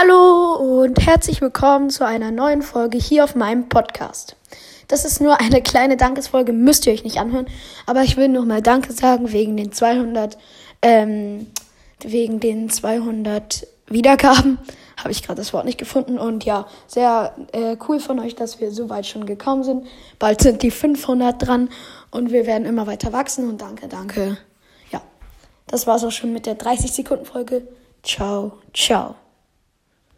Hallo und herzlich willkommen zu einer neuen Folge hier auf meinem Podcast. Das ist nur eine kleine Dankesfolge, müsst ihr euch nicht anhören, aber ich will nochmal Danke sagen wegen den 200, ähm, wegen den 200 Wiedergaben. Habe ich gerade das Wort nicht gefunden und ja, sehr äh, cool von euch, dass wir so weit schon gekommen sind. Bald sind die 500 dran und wir werden immer weiter wachsen und danke, danke. Ja, das war's auch schon mit der 30 Sekunden Folge. Ciao, ciao.